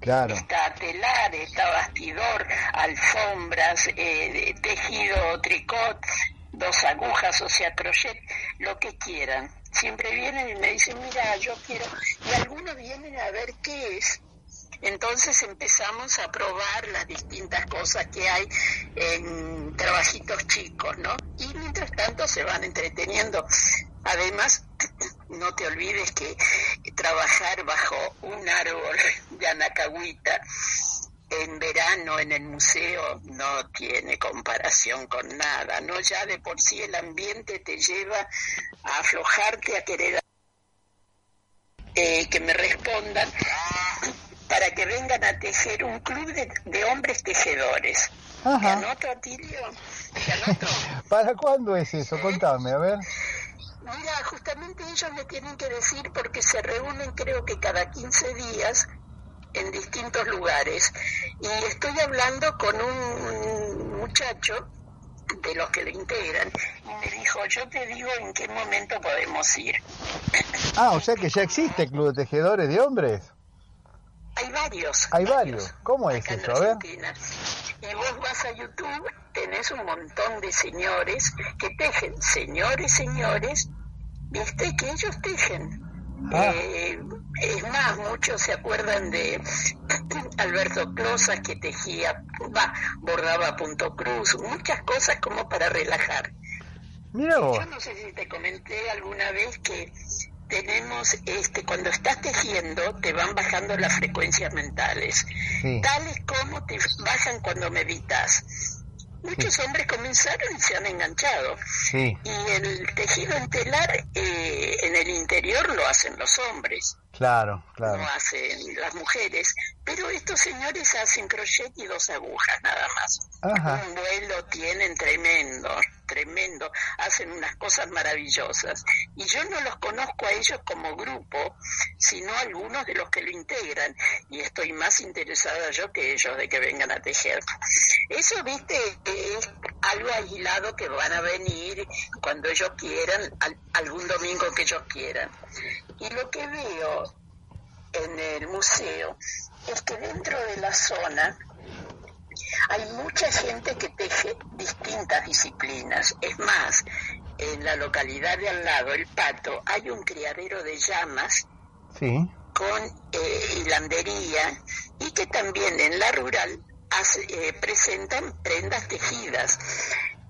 Claro. Está telar, está bastidor, alfombras, eh, tejido, tricot, dos agujas, o sea, crochet, lo que quieran. Siempre vienen y me dicen, mira, yo quiero, y algunos vienen a ver qué es. Entonces empezamos a probar las distintas cosas que hay en trabajitos chicos, ¿no? Y mientras tanto se van entreteniendo. Además, no te olvides que trabajar bajo un árbol de anacahuita en verano en el museo no tiene comparación con nada, ¿no? Ya de por sí el ambiente te lleva a aflojarte, a querer eh, que me respondan para que vengan a tejer un club de, hombres tejedores. ¿Te anoto, Atilio? ¿Te anoto? ¿Para cuándo es eso? Contame, a ver. Mira, justamente ellos me tienen que decir porque se reúnen creo que cada 15 días en distintos lugares. Y estoy hablando con un muchacho de los que le integran y me dijo, yo te digo en qué momento podemos ir. Ah, o sea que ya existe Club de Tejedores de Hombres. Hay varios. Hay varios. ¿Cómo es eso? A ver. Y vos vas a YouTube, tenés un montón de señores que tejen, señores, señores, viste que ellos tejen. Ah. Eh, es más, muchos se acuerdan de Alberto Closas que tejía, va, bordaba punto cruz, muchas cosas como para relajar. Mira vos. Yo no sé si te comenté alguna vez que tenemos, este, cuando estás tejiendo, te van bajando las frecuencias mentales, tales como te bajan cuando meditas. Muchos hombres comenzaron y se han enganchado. Y el tejido en telar eh, en el interior lo hacen los hombres. Claro, claro. No hacen las mujeres. Pero estos señores hacen crochet y dos agujas nada más. Un vuelo tienen tremendo tremendo, hacen unas cosas maravillosas. Y yo no los conozco a ellos como grupo, sino algunos de los que lo integran. Y estoy más interesada yo que ellos de que vengan a tejer. Eso, viste, es algo aislado que van a venir cuando ellos quieran, algún domingo que ellos quieran. Y lo que veo en el museo es que dentro de la zona hay mucha gente que teje distintas disciplinas. Es más, en la localidad de al lado, El Pato, hay un criadero de llamas con eh, hilandería y que también en la rural eh, presentan prendas tejidas.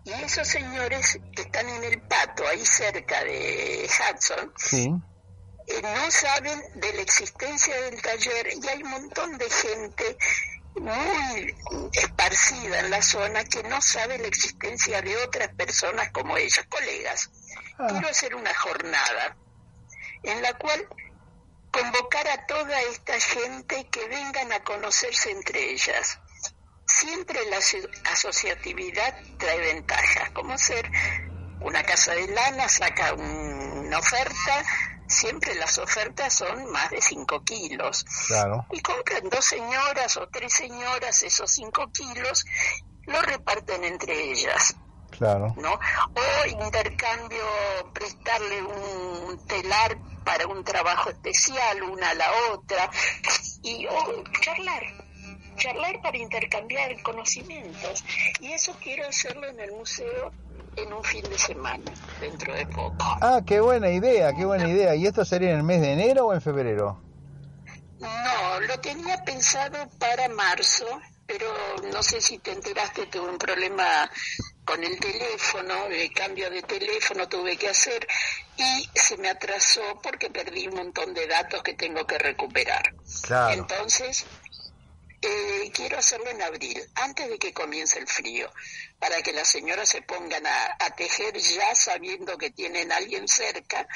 Y esos señores que están en El Pato, ahí cerca de Hudson, eh, no saben de la existencia del taller y hay un montón de gente muy esparcida en la zona que no sabe la existencia de otras personas como ellas, colegas. Ah. Quiero hacer una jornada en la cual convocar a toda esta gente que vengan a conocerse entre ellas. Siempre la asociatividad trae ventajas, como ser una casa de lana, saca una oferta, siempre las ofertas son más de 5 kilos. Claro. Y compran dos señoras o tres señoras esos 5 kilos, lo reparten entre ellas. Claro. ¿no? O intercambio, prestarle un telar para un trabajo especial, una a la otra, y o charlar, charlar para intercambiar conocimientos. Y eso quiero hacerlo en el museo en un fin de semana, dentro de poco. Ah, qué buena idea, qué buena idea. ¿Y esto sería en el mes de enero o en febrero? No, lo tenía pensado para marzo, pero no sé si te enteraste, tuve un problema con el teléfono, de cambio de teléfono tuve que hacer y se me atrasó porque perdí un montón de datos que tengo que recuperar. Claro. Entonces, eh, quiero hacerlo en abril, antes de que comience el frío, para que las señoras se pongan a, a tejer ya sabiendo que tienen a alguien cerca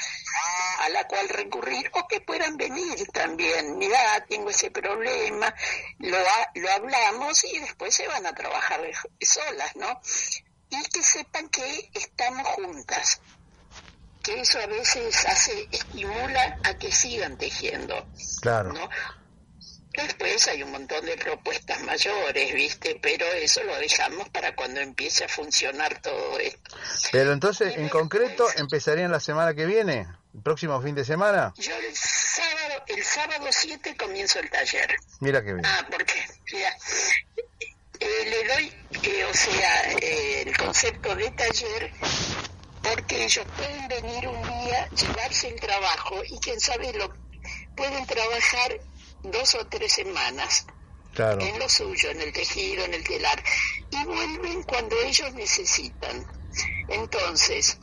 a la cual recurrir o que puedan venir también. Mira, tengo ese problema, lo, ha- lo hablamos y después se van a trabajar solas, ¿no? Y que sepan que estamos juntas, que eso a veces hace, estimula a que sigan tejiendo. Claro. ¿no? Después hay un montón de propuestas mayores, ¿viste? Pero eso lo dejamos para cuando empiece a funcionar todo esto. Pero entonces, en concreto, ¿empezarían la semana que viene? ¿El próximo fin de semana? Yo el sábado, el sábado 7 comienzo el taller. Mira qué bien. Ah, porque, mira, eh, le doy, eh, o sea, eh, el concepto de taller, porque ellos pueden venir un día, llevarse el trabajo y quién sabe lo pueden trabajar dos o tres semanas Claro. en lo suyo, en el tejido, en el telar, y vuelven cuando ellos necesitan. Entonces,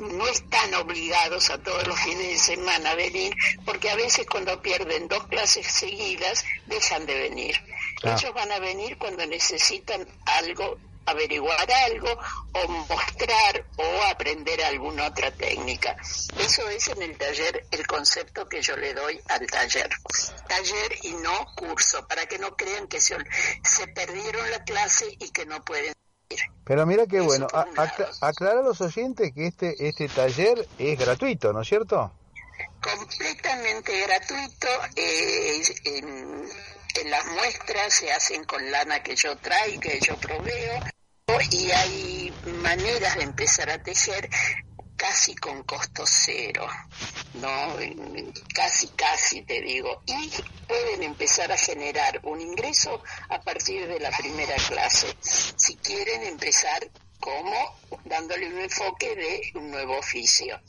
no están obligados a todos los fines de semana a venir, porque a veces cuando pierden dos clases seguidas, dejan de venir. Ah. Ellos van a venir cuando necesitan algo, averiguar algo, o mostrar, o aprender alguna otra técnica. Eso es en el taller el concepto que yo le doy al taller. Taller y no curso, para que no crean que se, se perdieron la clase y que no pueden Pero mira qué bueno. Acla- aclara a los oyentes que este, este taller es gratuito, ¿no es cierto? completamente gratuito. eh, en las muestras se hacen con lana que yo traigo, que yo proveo, y hay maneras de empezar a tejer casi con costo cero, ¿no? Casi, casi te digo. Y pueden empezar a generar un ingreso a partir de la primera clase, si quieren empezar como dándole un enfoque de un nuevo oficio.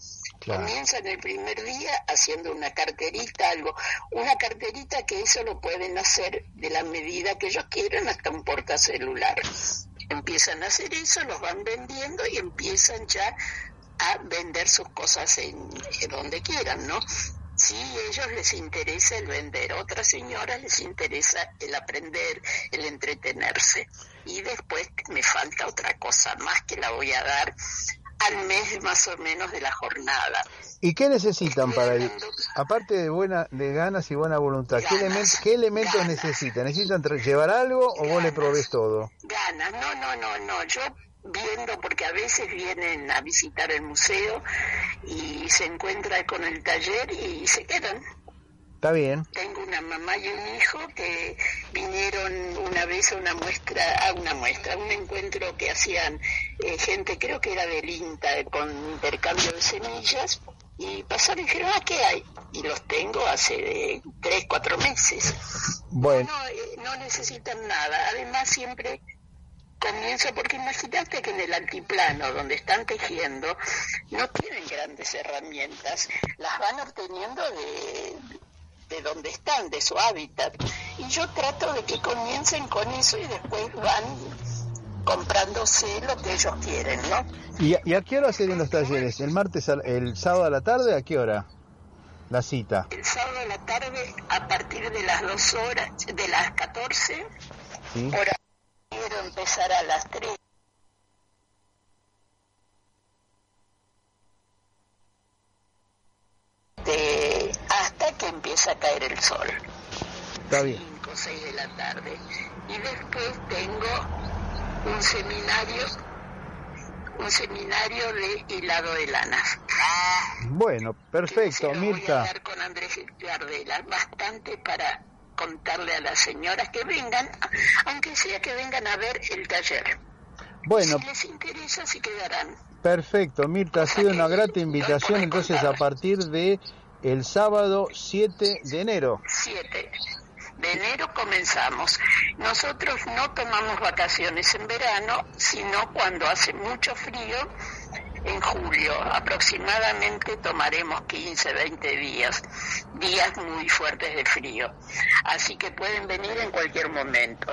Comienzan el primer día haciendo una carterita, algo, una carterita que eso lo pueden hacer de la medida que ellos quieran hasta un portacelular. Empiezan a hacer eso, los van vendiendo y empiezan ya a vender sus cosas en, donde quieran, ¿no? Sí, a ellos les interesa el vender, a otras señoras les interesa el aprender, el entretenerse. Y después me falta otra cosa más que la voy a dar al mes más o menos de la jornada. ¿Y qué necesitan para el, aparte de buena de ganas y buena voluntad, qué, elementos qué elementos necesitan? ¿Necesitan llevar algo o vos le provees todo? Ganas, no, no, no, no, yo viendo, porque a veces vienen a visitar el museo y se encuentran con el taller y se quedan. Está bien. Tengo una mamá y un hijo que vinieron una vez a una muestra, a una muestra, a un encuentro que hacían eh, gente, creo que era del INTA, eh, con intercambio de semillas, y pasaron y dijeron, ah, ¿qué hay? Y los tengo hace de tres, cuatro meses. Bueno, No, eh, no necesitan nada. Además, siempre comienzo, porque imagínate que en el altiplano, donde están tejiendo, no tienen grandes herramientas. Las van obteniendo de, de donde están, de su hábitat. Y yo trato de que comiencen con eso y después van comprándose lo que ellos quieren, ¿no? ¿y, a- y a qué hora serían los talleres? ¿El martes, al- el sábado a la tarde? ¿A qué hora? La cita. El sábado a la tarde, a partir de las dos horas, de las 14, ¿sí? hora quiero empezar a las 3. De, hasta que empieza a caer el sol, Está bien. 5 o 6 de la tarde. Y después tengo un seminario, un seminario de hilado de lanas. Bueno, perfecto, Mirta. Voy a con Andrés Gardela bastante para contarle a las señoras que vengan, aunque sea que vengan a ver el taller. Bueno. Si les interesa, si quedarán. Perfecto, Mirta, ha sido una grata invitación entonces a partir de el sábado 7 de enero. 7 de enero comenzamos. Nosotros no tomamos vacaciones en verano, sino cuando hace mucho frío, en julio. Aproximadamente tomaremos 15, 20 días, días muy fuertes de frío. Así que pueden venir en cualquier momento.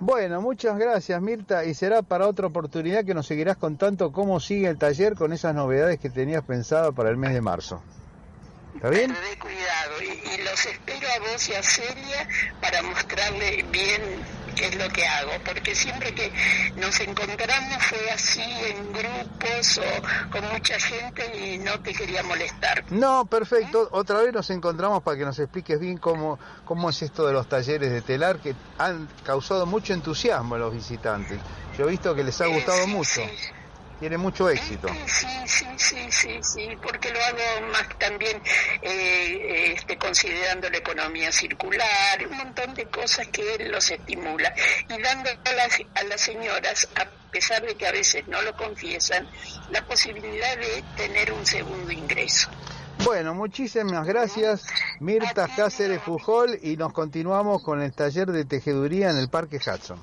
Bueno, muchas gracias Mirta y será para otra oportunidad que nos seguirás contando cómo sigue el taller con esas novedades que tenías pensado para el mes de marzo. ¿Está bien? cuidado y, los espero a vos y a Celia para mostrarle bien qué es lo que hago, porque siempre que nos encontramos fue así en grupos o con mucha gente y no te quería molestar. No, perfecto. Otra vez nos encontramos para que nos expliques bien cómo, cómo es esto de los talleres de telar que han causado mucho entusiasmo a los visitantes. Yo he visto que les ha gustado mucho tiene mucho éxito. Sí, sí, sí, sí, sí, porque lo hago más también eh, este, considerando la economía circular, un montón de cosas que él los estimula y dando a las, a las señoras, a pesar de que a veces no lo confiesan, la posibilidad de tener un segundo ingreso. Bueno, muchísimas gracias Mirta Cáceres Fujol y nos continuamos con el taller de tejeduría en el Parque Hudson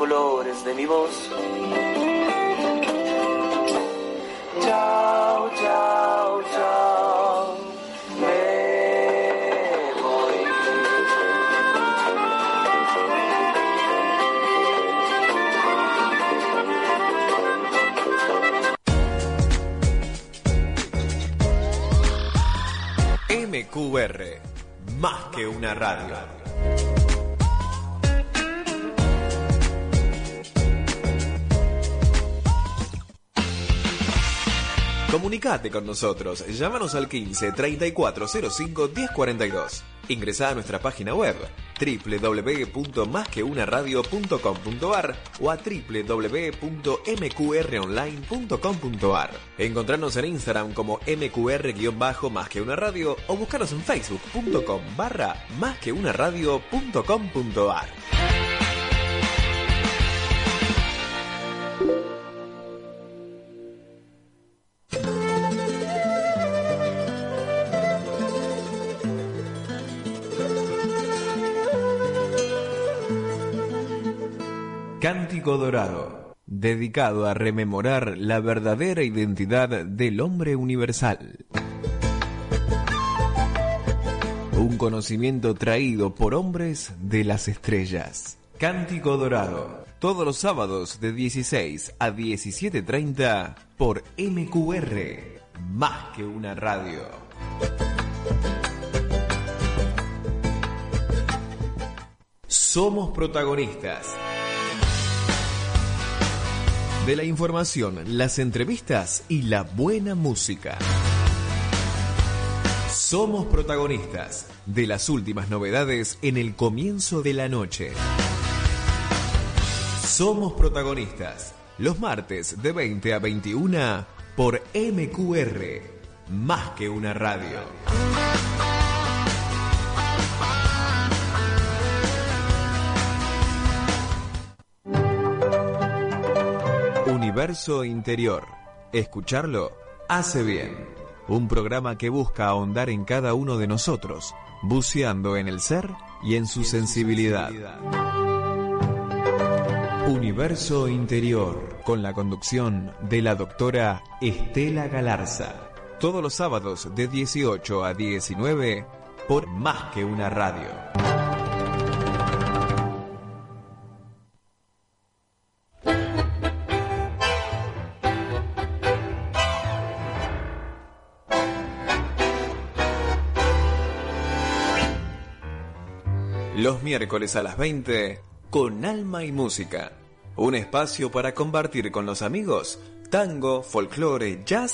Colores de mi voz. Chao, chao, chao. MQR, más que una radio. Comunicate con nosotros, llámanos al 15 3405 1042. Ingresa a nuestra página web www.masqueunaradio.com.ar o a www.mqronline.com.ar. Encontrarnos en Instagram como mqr-más o buscarnos en facebook.com barra más que una. Cántico Dorado, dedicado a rememorar la verdadera identidad del hombre universal. Un conocimiento traído por hombres de las estrellas. Cántico Dorado, todos los sábados de 16 a 17.30 por MQR, más que una radio. Somos protagonistas de la información, las entrevistas y la buena música. Somos protagonistas de las últimas novedades en el comienzo de la noche. Somos protagonistas los martes de 20 a 21 por MQR, más que una radio. Universo Interior. Escucharlo hace bien. un programa que busca ahondar en cada uno de nosotros, buceando en el ser y en su sensibilidad. Universo Interior, con la conducción de la doctora Estela Galarza. Todos los sábados de 18 a 19 por Más que una radio. Los miércoles a las 20 con Alma y Música. Un espacio para compartir con los amigos tango, folclore, jazz